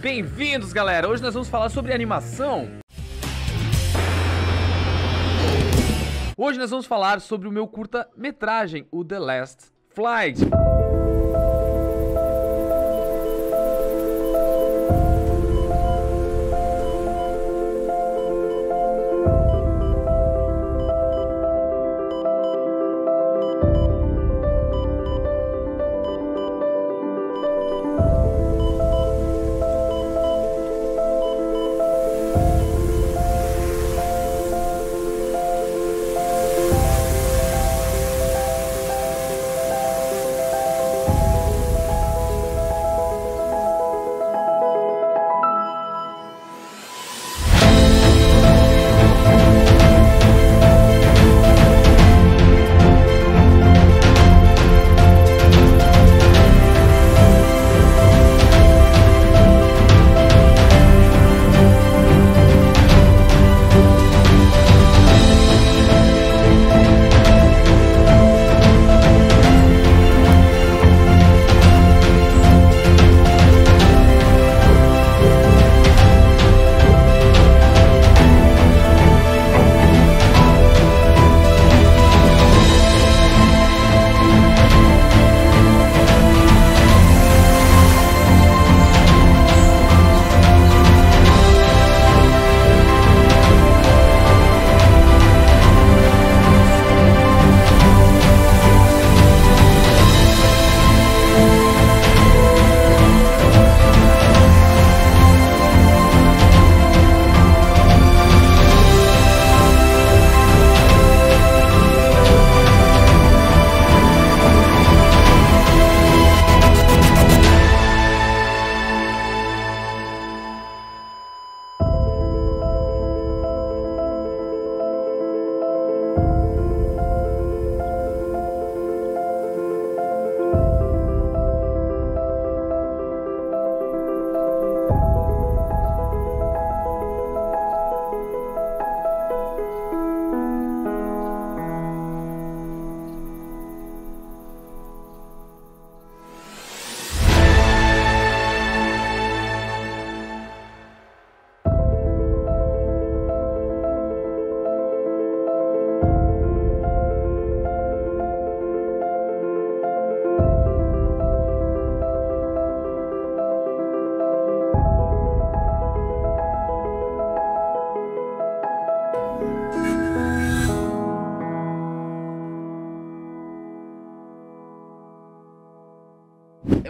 Bem-vindos, galera! Hoje nós vamos falar sobre animação. Hoje nós vamos falar sobre o meu curta-metragem, o The Last Flight.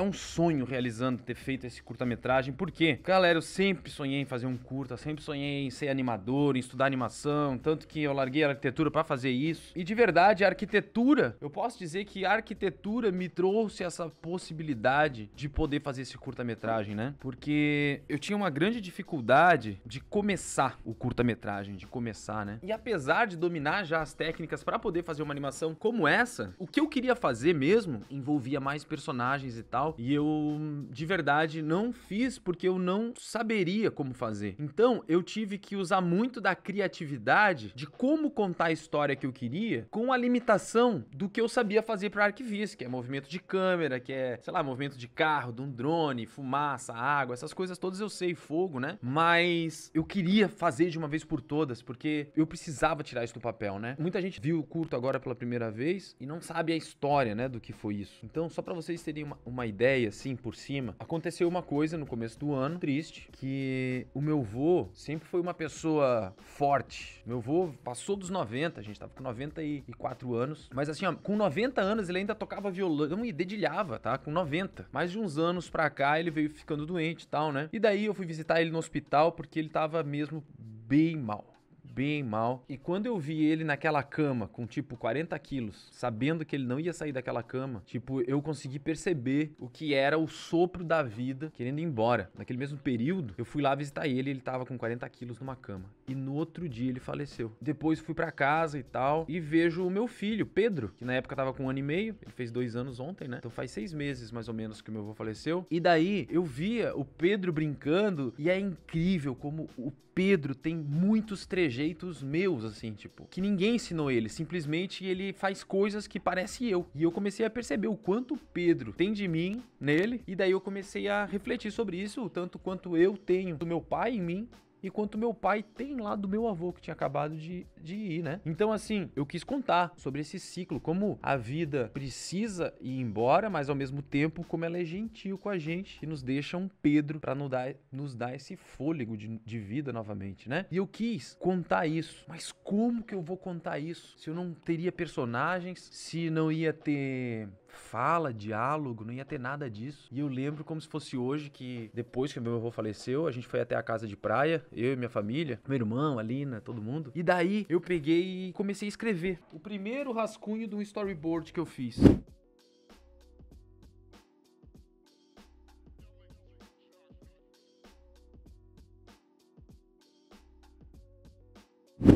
É um sonho realizando ter feito esse curta-metragem, porque, galera, eu sempre sonhei em fazer um curta, sempre sonhei em ser animador, em estudar animação, tanto que eu larguei a arquitetura para fazer isso. E de verdade, a arquitetura, eu posso dizer que a arquitetura me trouxe essa possibilidade de poder fazer esse curta-metragem, né? Porque eu tinha uma grande dificuldade de começar o curta-metragem, de começar, né? E apesar de dominar já as técnicas para poder fazer uma animação como essa, o que eu queria fazer mesmo envolvia mais personagens e tal. E eu, de verdade, não fiz porque eu não saberia como fazer. Então, eu tive que usar muito da criatividade de como contar a história que eu queria com a limitação do que eu sabia fazer para arquivista, que é movimento de câmera, que é, sei lá, movimento de carro, de um drone, fumaça, água, essas coisas todas eu sei, fogo, né? Mas eu queria fazer de uma vez por todas, porque eu precisava tirar isso do papel, né? Muita gente viu o curto agora pela primeira vez e não sabe a história, né, do que foi isso. Então, só para vocês terem uma, uma ideia, assim, por cima, aconteceu uma coisa no começo do ano, triste, que o meu vô sempre foi uma pessoa forte. Meu vô passou dos 90, a gente tava com 94 anos, mas assim, ó, com 90 anos ele ainda tocava violão e dedilhava, tá? Com 90. Mais de uns anos pra cá ele veio ficando doente e tal, né? E daí eu fui visitar ele no hospital porque ele tava mesmo bem mal bem mal. E quando eu vi ele naquela cama, com tipo 40 quilos, sabendo que ele não ia sair daquela cama, tipo, eu consegui perceber o que era o sopro da vida querendo ir embora. Naquele mesmo período, eu fui lá visitar ele, ele tava com 40 quilos numa cama. E no outro dia ele faleceu. Depois fui para casa e tal, e vejo o meu filho, Pedro, que na época tava com um ano e meio, ele fez dois anos ontem, né? Então faz seis meses mais ou menos que o meu avô faleceu. E daí eu via o Pedro brincando, e é incrível como o Pedro tem muitos trejeitos meus, assim, tipo, que ninguém ensinou ele. Simplesmente ele faz coisas que parece eu. E eu comecei a perceber o quanto Pedro tem de mim nele. E daí eu comecei a refletir sobre isso, o tanto quanto eu tenho do meu pai em mim e quanto meu pai tem lá do meu avô que tinha acabado de, de ir, né? Então, assim, eu quis contar sobre esse ciclo, como a vida precisa ir embora, mas ao mesmo tempo, como ela é gentil com a gente e nos deixa um Pedro para nos dar, nos dar esse fôlego de, de vida novamente, né? E eu quis contar isso, mas como que eu vou contar isso se eu não teria personagens, se não ia ter fala, diálogo, não ia ter nada disso. E eu lembro como se fosse hoje que depois que meu avô faleceu, a gente foi até a casa de praia, eu e minha família, meu irmão, a Lina, todo mundo. E daí eu peguei e comecei a escrever o primeiro rascunho de um storyboard que eu fiz.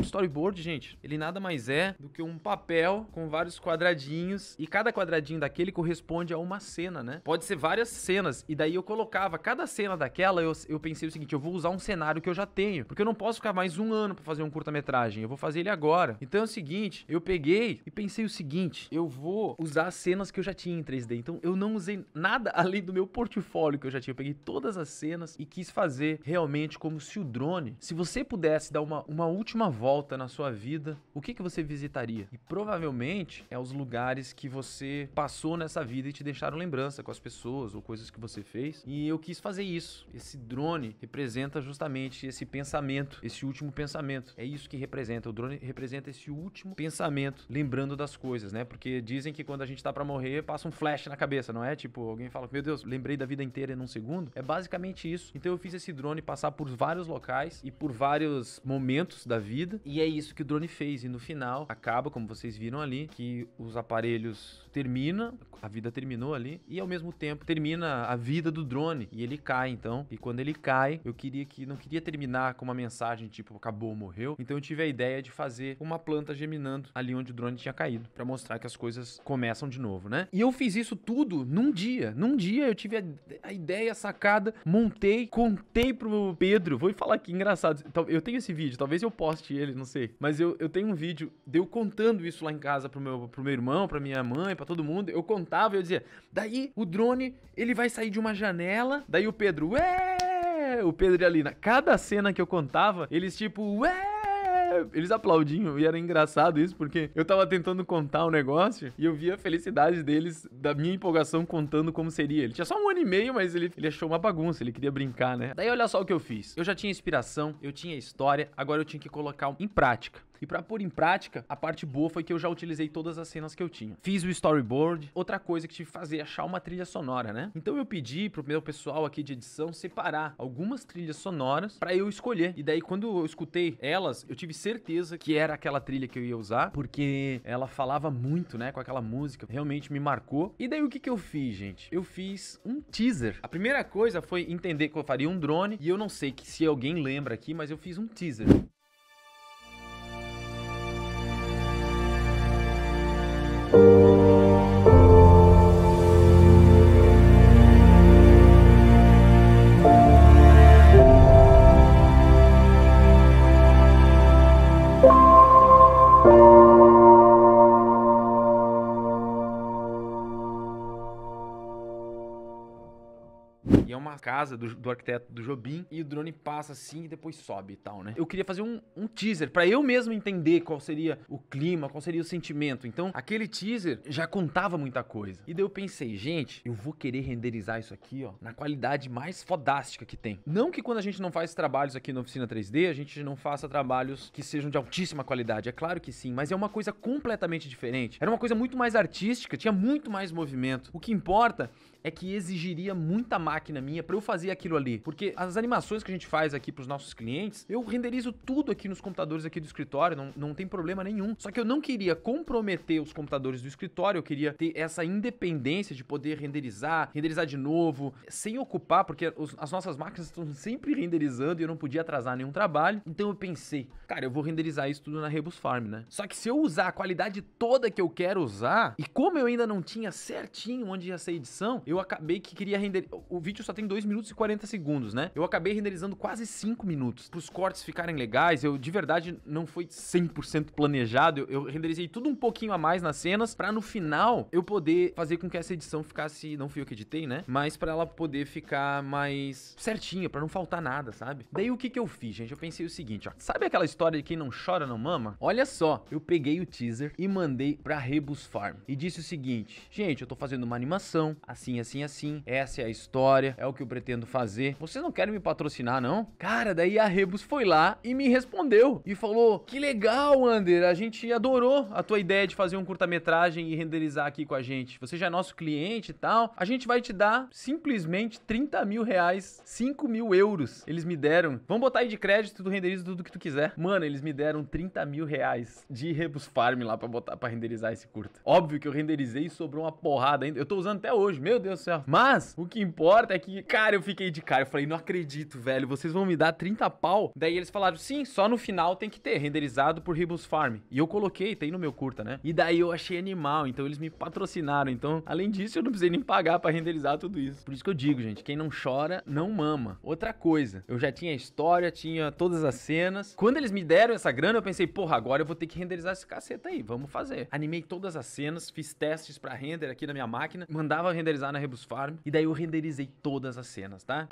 Storyboard, gente, ele nada mais é do que um papel com vários quadradinhos e cada quadradinho daquele corresponde a uma cena, né? Pode ser várias cenas e daí eu colocava cada cena daquela, eu, eu pensei o seguinte, eu vou usar um cenário que eu já tenho, porque eu não posso ficar mais um ano para fazer um curta-metragem, eu vou fazer ele agora. Então é o seguinte, eu peguei e pensei o seguinte, eu vou usar as cenas que eu já tinha em 3D, então eu não usei nada além do meu portfólio que eu já tinha, eu peguei todas as cenas e quis fazer realmente como se o drone, se você pudesse dar uma, uma última volta na sua vida, o que, que você visitaria? E provavelmente é os lugares que você passou nessa vida e te deixaram lembrança com as pessoas ou coisas que você fez. E eu quis fazer isso. Esse drone representa justamente esse pensamento, esse último pensamento. É isso que representa. O drone representa esse último pensamento, lembrando das coisas, né? Porque dizem que quando a gente tá para morrer, passa um flash na cabeça, não é? Tipo, alguém fala, meu Deus, lembrei da vida inteira em um segundo. É basicamente isso. Então eu fiz esse drone passar por vários locais e por vários momentos da vida. E é isso que o drone fez. E no final, acaba, como vocês viram ali, que os aparelhos terminam, a vida terminou ali, e ao mesmo tempo termina a vida do drone. E ele cai, então. E quando ele cai, eu queria que. Não queria terminar com uma mensagem tipo, acabou, morreu. Então eu tive a ideia de fazer uma planta geminando ali onde o drone tinha caído. para mostrar que as coisas começam de novo, né? E eu fiz isso tudo num dia. Num dia eu tive a, a ideia sacada, montei, contei pro Pedro. Vou falar aqui, engraçado. Eu tenho esse vídeo, talvez eu poste ele, não sei. Mas eu, eu tenho um vídeo de eu contando isso lá em casa pro meu, pro meu irmão, pra minha mãe, pra todo mundo. Eu contava e eu dizia, daí o drone, ele vai sair de uma janela. Daí o Pedro, ué! O Pedro e a Lina. Cada cena que eu contava, eles tipo, ué! Eles aplaudiam e era engraçado isso, porque eu tava tentando contar o um negócio e eu via a felicidade deles, da minha empolgação contando como seria. Ele tinha só um ano e meio, mas ele, ele achou uma bagunça, ele queria brincar, né? Daí olha só o que eu fiz. Eu já tinha inspiração, eu tinha história, agora eu tinha que colocar em prática. E para pôr em prática, a parte boa foi que eu já utilizei todas as cenas que eu tinha. Fiz o storyboard. Outra coisa que tive que fazer é achar uma trilha sonora, né? Então eu pedi pro meu pessoal aqui de edição separar algumas trilhas sonoras para eu escolher. E daí quando eu escutei elas, eu tive certeza que era aquela trilha que eu ia usar, porque ela falava muito, né, com aquela música. Realmente me marcou. E daí o que que eu fiz, gente? Eu fiz um teaser. A primeira coisa foi entender que eu faria um drone e eu não sei que se alguém lembra aqui, mas eu fiz um teaser. Casa do, do arquiteto do Jobim e o drone passa assim e depois sobe e tal, né? Eu queria fazer um, um teaser para eu mesmo entender qual seria o clima, qual seria o sentimento. Então, aquele teaser já contava muita coisa. E daí eu pensei, gente, eu vou querer renderizar isso aqui, ó, na qualidade mais fodástica que tem. Não que quando a gente não faz trabalhos aqui na oficina 3D, a gente não faça trabalhos que sejam de altíssima qualidade. É claro que sim, mas é uma coisa completamente diferente. Era uma coisa muito mais artística, tinha muito mais movimento. O que importa é que exigiria muita máquina minha para eu fazer aquilo ali. Porque as animações que a gente faz aqui para os nossos clientes, eu renderizo tudo aqui nos computadores aqui do escritório, não, não tem problema nenhum. Só que eu não queria comprometer os computadores do escritório, eu queria ter essa independência de poder renderizar, renderizar de novo, sem ocupar, porque os, as nossas máquinas estão sempre renderizando e eu não podia atrasar nenhum trabalho. Então eu pensei, cara, eu vou renderizar isso tudo na Rebus Farm, né? Só que se eu usar a qualidade toda que eu quero usar, e como eu ainda não tinha certinho onde ia ser edição, eu acabei que queria render. O vídeo só tem 2 minutos e 40 segundos, né? Eu acabei renderizando quase 5 minutos. Para os cortes ficarem legais, eu de verdade não foi 100% planejado. Eu, eu renderizei tudo um pouquinho a mais nas cenas para no final eu poder fazer com que essa edição ficasse, não fui eu que editei, né? Mas para ela poder ficar mais certinha, para não faltar nada, sabe? Daí o que que eu fiz, gente? Eu pensei o seguinte, ó. Sabe aquela história de quem não chora não mama? Olha só, eu peguei o teaser e mandei para Rebus Farm e disse o seguinte: "Gente, eu tô fazendo uma animação, assim, assim, assim. Essa é a história, é o que eu pretendo fazer. Vocês não querem me patrocinar, não?" Cara, daí a Rebus foi lá e me respondeu e falou: "Que legal, Ander, a gente adorou a tua ideia de fazer um curta-metragem e renderizar aqui com a gente. Você já é nosso cliente e tal. A gente vai te dar simplesmente 30 mil reais, 5 mil euros. Eles me deram. Vamos botar aí de crédito, tu renderiza tudo que tu quiser. Mano, eles me deram 30 mil reais de Rebus Farm lá pra botar para renderizar esse curta. Óbvio que eu renderizei e sobrou uma porrada ainda. Eu tô usando até hoje, meu Deus do céu. Mas o que importa é que, cara, eu fiquei de cara. Eu falei, não acredito, velho. Vocês vão me dar 30 pau. Daí eles falaram, sim, só no final tem que ter renderizado por Rebus Farm. E eu coloquei, tem no meu curta, né? E daí eu achei animal. Então eles me patrocinaram. Então, além disso, eu não precisei nem pagar para renderizar tudo isso. Por isso que eu digo, gente, quem não chora, não mama. Outra coisa, eu já tinha a história, tinha todas as cenas. Quando eles me deram essa grana, eu pensei, porra, agora eu vou ter que renderizar esse caceta aí, vamos fazer. Animei todas as cenas, fiz testes para render aqui na minha máquina, mandava renderizar na Rebus Farm, e daí eu renderizei todas as cenas, tá?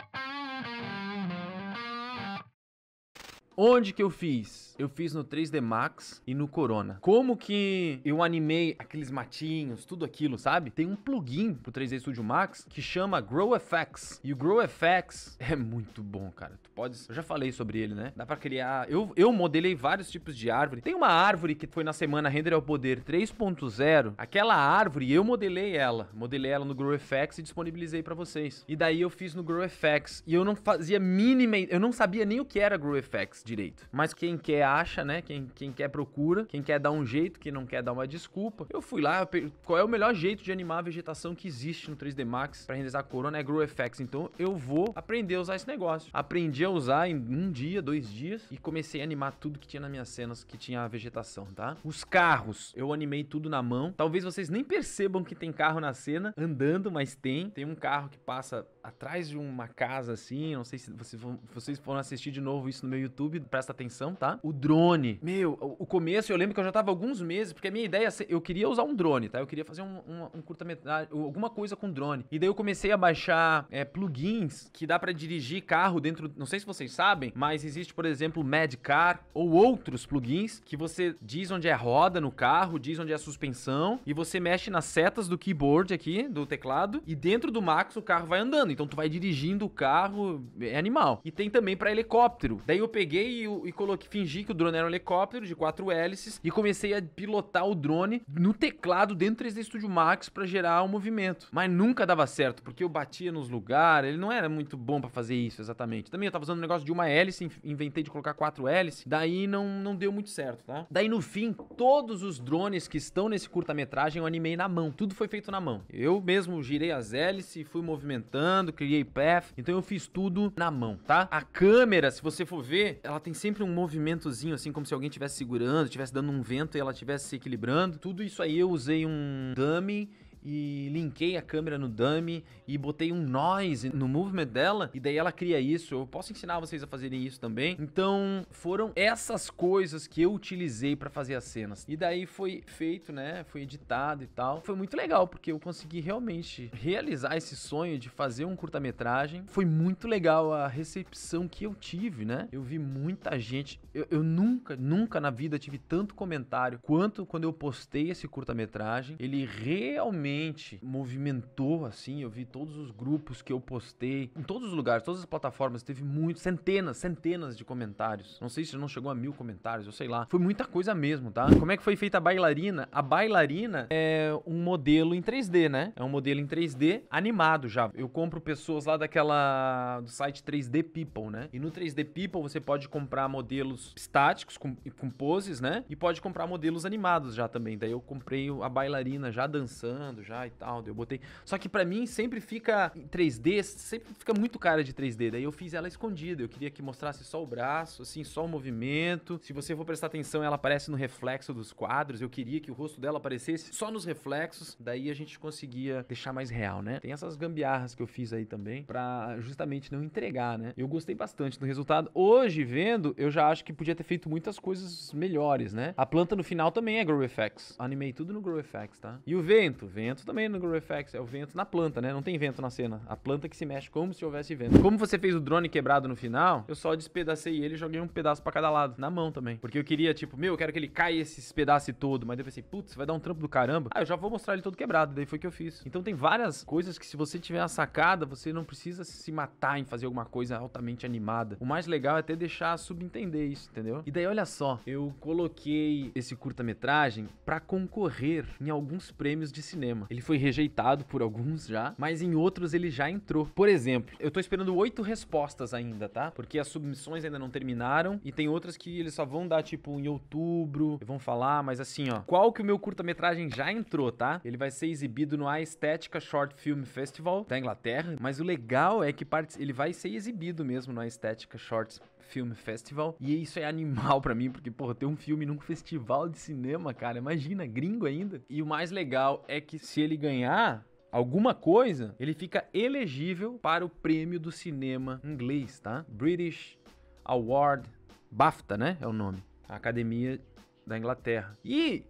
Onde que eu fiz? Eu fiz no 3D Max e no Corona. Como que eu animei aqueles matinhos, tudo aquilo, sabe? Tem um plugin pro 3D Studio Max que chama GrowFX. E o GrowFX é muito bom, cara. Tu podes, eu já falei sobre ele, né? Dá para criar, eu eu modelei vários tipos de árvore. Tem uma árvore que foi na semana Render ao Poder 3.0. Aquela árvore eu modelei ela, modelei ela no GrowFX e disponibilizei para vocês. E daí eu fiz no GrowFX e eu não fazia mínima, eu não sabia nem o que era GrowFX direito. Mas quem quer acha, né? Quem, quem quer procura, quem quer dar um jeito, quem não quer dar uma desculpa. Eu fui lá, eu qual é o melhor jeito de animar a vegetação que existe no 3D Max para renderizar a Corona é GrowFX. Então eu vou aprender a usar esse negócio. Aprendi a usar em um dia, dois dias e comecei a animar tudo que tinha nas minhas cenas que tinha a vegetação, tá? Os carros, eu animei tudo na mão. Talvez vocês nem percebam que tem carro na cena andando, mas tem. Tem um carro que passa atrás de uma casa assim. Não sei se vocês, vão, assistir de novo isso no meu YouTube, presta atenção, tá? O drone. Meu, o começo eu lembro que eu já tava alguns meses, porque a minha ideia, eu queria usar um drone, tá? Eu queria fazer um, um, um curta-metragem, alguma coisa com drone. E daí eu comecei a baixar é, plugins que dá para dirigir carro dentro. Não sei se vocês sabem, mas existe, por exemplo, Madcar ou outros plugins que você diz onde é a roda no carro, diz onde é a suspensão e você mexe nas setas do keyboard aqui, do teclado, e dentro do Max o carro vai andando. Então tu vai dirigindo o carro, é animal. E tem também para helicóptero. Daí eu peguei e, e coloquei, fingi que o drone era um helicóptero de quatro hélices e comecei a pilotar o drone no teclado dentro do 3D Studio Max para gerar o um movimento. Mas nunca dava certo, porque eu batia nos lugares, ele não era muito bom para fazer isso exatamente. Também eu tava usando um negócio de uma hélice, inventei de colocar quatro hélices, daí não, não deu muito certo, tá? Daí no fim, todos os drones que estão nesse curta-metragem eu animei na mão, tudo foi feito na mão. Eu mesmo girei as hélices, fui movimentando, criei path, então eu fiz tudo na mão, tá? A câmera, se você for ver, ela tem sempre um movimentozinho assim, como se alguém estivesse segurando, estivesse dando um vento e ela estivesse se equilibrando. Tudo isso aí eu usei um dummy e linkei a câmera no dummy e botei um noise no movement dela e daí ela cria isso. Eu posso ensinar vocês a fazerem isso também. Então, foram essas coisas que eu utilizei para fazer as cenas. E daí foi feito, né? Foi editado e tal. Foi muito legal porque eu consegui realmente realizar esse sonho de fazer um curta-metragem. Foi muito legal a recepção que eu tive, né? Eu vi muita gente. Eu, eu nunca, nunca na vida tive tanto comentário quanto quando eu postei esse curta-metragem. Ele realmente realmente movimentou, assim, eu vi todos os grupos que eu postei, em todos os lugares, todas as plataformas, teve muitos, centenas, centenas de comentários. Não sei se não chegou a mil comentários, eu sei lá. Foi muita coisa mesmo, tá? Como é que foi feita a bailarina? A bailarina é um modelo em 3D, né? É um modelo em 3D animado já. Eu compro pessoas lá daquela do site 3D People, né? E no 3D People você pode comprar modelos estáticos com, com poses, né? E pode comprar modelos animados já também. Daí eu comprei a bailarina já dançando, já e tal. Eu botei. Só que para mim sempre fica em 3D, sempre fica muito cara de 3D. Daí eu fiz ela escondida. Eu queria que mostrasse só o braço, assim, só o movimento. Se você for prestar atenção, ela aparece no reflexo dos quadros. Eu queria que o rosto dela aparecesse só nos reflexos. Daí a gente conseguia deixar mais real, né? Tem essas gambiarras que eu fiz aí também para justamente não entregar, né? Eu gostei bastante do resultado. Hoje, vendo, eu já acho que podia ter feito muitas coisas melhores, né? A planta no final também é Grow Effects. Animei tudo no Grow Effects, tá? E o vento, vento também no Grow Effects. É o vento na planta, né? Não tem vento na cena. A planta que se mexe como se houvesse vento. Como você fez o drone quebrado no final, eu só despedacei ele e joguei um pedaço para cada lado, na mão também. Porque eu queria, tipo, meu, eu quero que ele caia esse pedaço todo. Mas eu pensei, putz, vai dar um trampo do caramba. Ah, eu já vou mostrar ele todo quebrado. Daí foi o que eu fiz. Então tem várias coisas que se você tiver a sacada, você não precisa se matar em fazer alguma coisa altamente animada. O mais legal é até deixar subentender isso, entendeu? E daí, olha só, eu coloquei esse curta-metragem para concorrer em alguns prêmios de cinema. Ele foi rejeitado por alguns já, mas em outros ele já entrou. Por exemplo, eu tô esperando oito respostas ainda, tá? Porque as submissões ainda não terminaram e tem outras que eles só vão dar tipo em outubro, vão falar, mas assim, ó, qual que o meu curta-metragem já entrou, tá? Ele vai ser exibido no Aesthetica Short Film Festival da Inglaterra, mas o legal é que ele vai ser exibido mesmo no Aesthetica Short Film Festival. E isso é animal para mim, porque, porra, ter um filme num festival de cinema, cara, imagina, gringo ainda. E o mais legal é que se ele ganhar, alguma coisa, ele fica elegível para o prêmio do cinema inglês, tá? British Award BAFTA, né? É o nome. A Academia da Inglaterra. E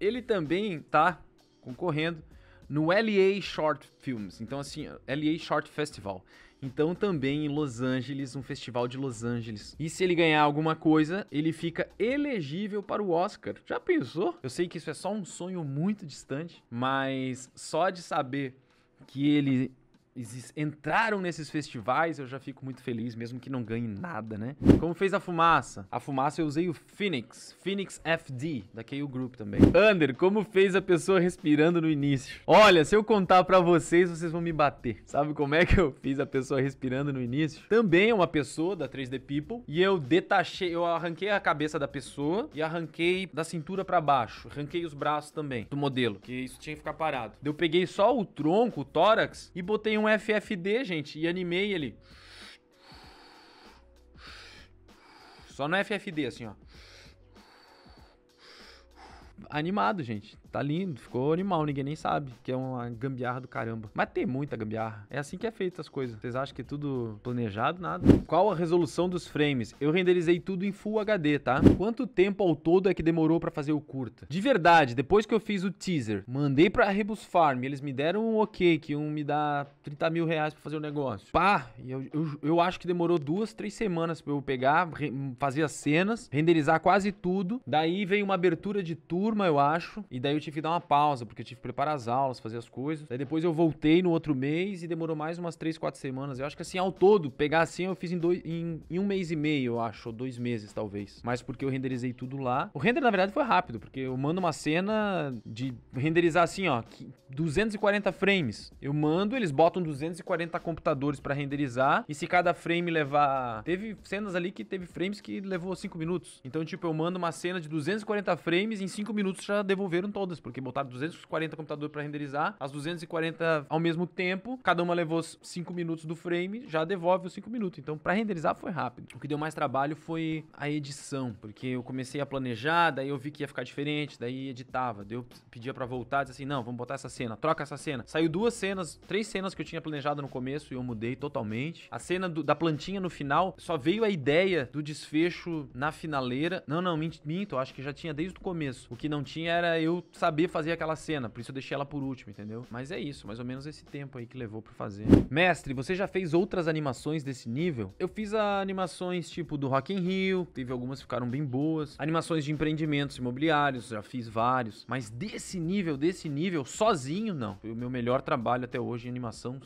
ele também tá concorrendo no LA Short Films. Então, assim, LA Short Festival. Então, também em Los Angeles, um festival de Los Angeles. E se ele ganhar alguma coisa, ele fica elegível para o Oscar. Já pensou? Eu sei que isso é só um sonho muito distante, mas só de saber que ele entraram nesses festivais, eu já fico muito feliz, mesmo que não ganhe nada, né? Como fez a fumaça? A fumaça eu usei o Phoenix, Phoenix FD, da KU Group também. Under, como fez a pessoa respirando no início? Olha, se eu contar para vocês, vocês vão me bater. Sabe como é que eu fiz a pessoa respirando no início? Também é uma pessoa da 3D People, e eu detachei, eu arranquei a cabeça da pessoa e arranquei da cintura para baixo, arranquei os braços também do modelo, que isso tinha que ficar parado. Eu peguei só o tronco, o tórax e botei um um FFD, gente, e animei ele. Só no FFD, assim, ó animado, gente. Tá lindo, ficou animal, ninguém nem sabe que é uma gambiarra do caramba. Mas tem muita gambiarra. É assim que é feito as coisas. Vocês acham que é tudo planejado? Nada. Qual a resolução dos frames? Eu renderizei tudo em Full HD, tá? Quanto tempo ao todo é que demorou para fazer o curta? De verdade, depois que eu fiz o teaser, mandei pra Rebus Farm, eles me deram um ok, que iam me dar 30 mil reais pra fazer o negócio. Pá, eu, eu, eu acho que demorou duas, três semanas pra eu pegar, fazer as cenas, renderizar quase tudo. Daí veio uma abertura de turma, eu acho. E daí eu tive que dar uma pausa, porque eu tive que preparar as aulas, fazer as coisas. Daí depois eu voltei no outro mês e demorou mais umas 3, 4 semanas. Eu acho que assim, ao todo, pegar assim, eu fiz em, dois, em, em um mês e meio, eu acho, ou dois meses, talvez. Mas porque eu renderizei tudo lá. O render, na verdade, foi rápido, porque eu mando uma cena de renderizar assim, ó, 240 frames. Eu mando, eles botam 240 computadores para renderizar. E se cada frame levar. Teve cenas ali que teve frames que levou 5 minutos. Então, tipo, eu mando uma cena de 240 frames em 5 minutos minutos já devolveram todas, porque botaram 240 computadores para renderizar, as 240 ao mesmo tempo, cada uma levou 5 minutos do frame, já devolve os 5 minutos. Então, para renderizar foi rápido. O que deu mais trabalho foi a edição, porque eu comecei a planejar, daí eu vi que ia ficar diferente, daí editava, daí eu pedia para voltar, disse assim: "Não, vamos botar essa cena, troca essa cena". Saiu duas cenas, três cenas que eu tinha planejado no começo e eu mudei totalmente. A cena do, da plantinha no final, só veio a ideia do desfecho na finaleira. Não, não, minto, acho que já tinha desde o começo. O que não tinha era eu saber fazer aquela cena, por isso eu deixei ela por último, entendeu? Mas é isso, mais ou menos esse tempo aí que levou pra fazer. Mestre, você já fez outras animações desse nível? Eu fiz animações tipo do Rock in Rio, teve algumas que ficaram bem boas. Animações de empreendimentos imobiliários, já fiz vários. Mas desse nível, desse nível, sozinho, não. Foi o meu melhor trabalho até hoje em animação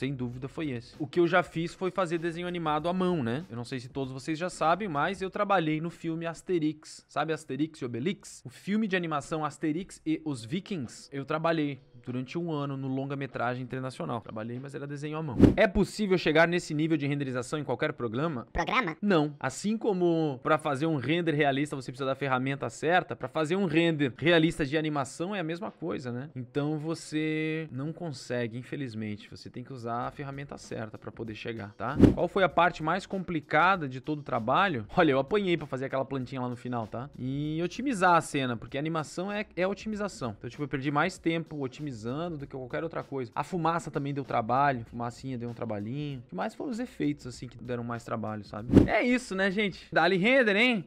sem dúvida foi esse. O que eu já fiz foi fazer desenho animado à mão, né? Eu não sei se todos vocês já sabem, mas eu trabalhei no filme Asterix. Sabe Asterix e Obelix? O filme de animação Asterix e os Vikings. Eu trabalhei durante um ano no longa-metragem internacional. Trabalhei, mas era desenho à mão. É possível chegar nesse nível de renderização em qualquer programa? Programa? Não. Assim como para fazer um render realista você precisa da ferramenta certa, para fazer um render realista de animação é a mesma coisa, né? Então você não consegue, infelizmente. Você tem que usar a ferramenta certa para poder chegar, tá? Qual foi a parte mais complicada de todo o trabalho? Olha, eu apanhei para fazer aquela plantinha lá no final, tá? E otimizar a cena, porque a animação é, é otimização. Então, tipo, eu perdi mais tempo otimizando do que qualquer outra coisa. A fumaça também deu trabalho, fumacinha deu um trabalhinho. O que mais foram os efeitos, assim, que deram mais trabalho, sabe? É isso, né, gente? Dali render, hein?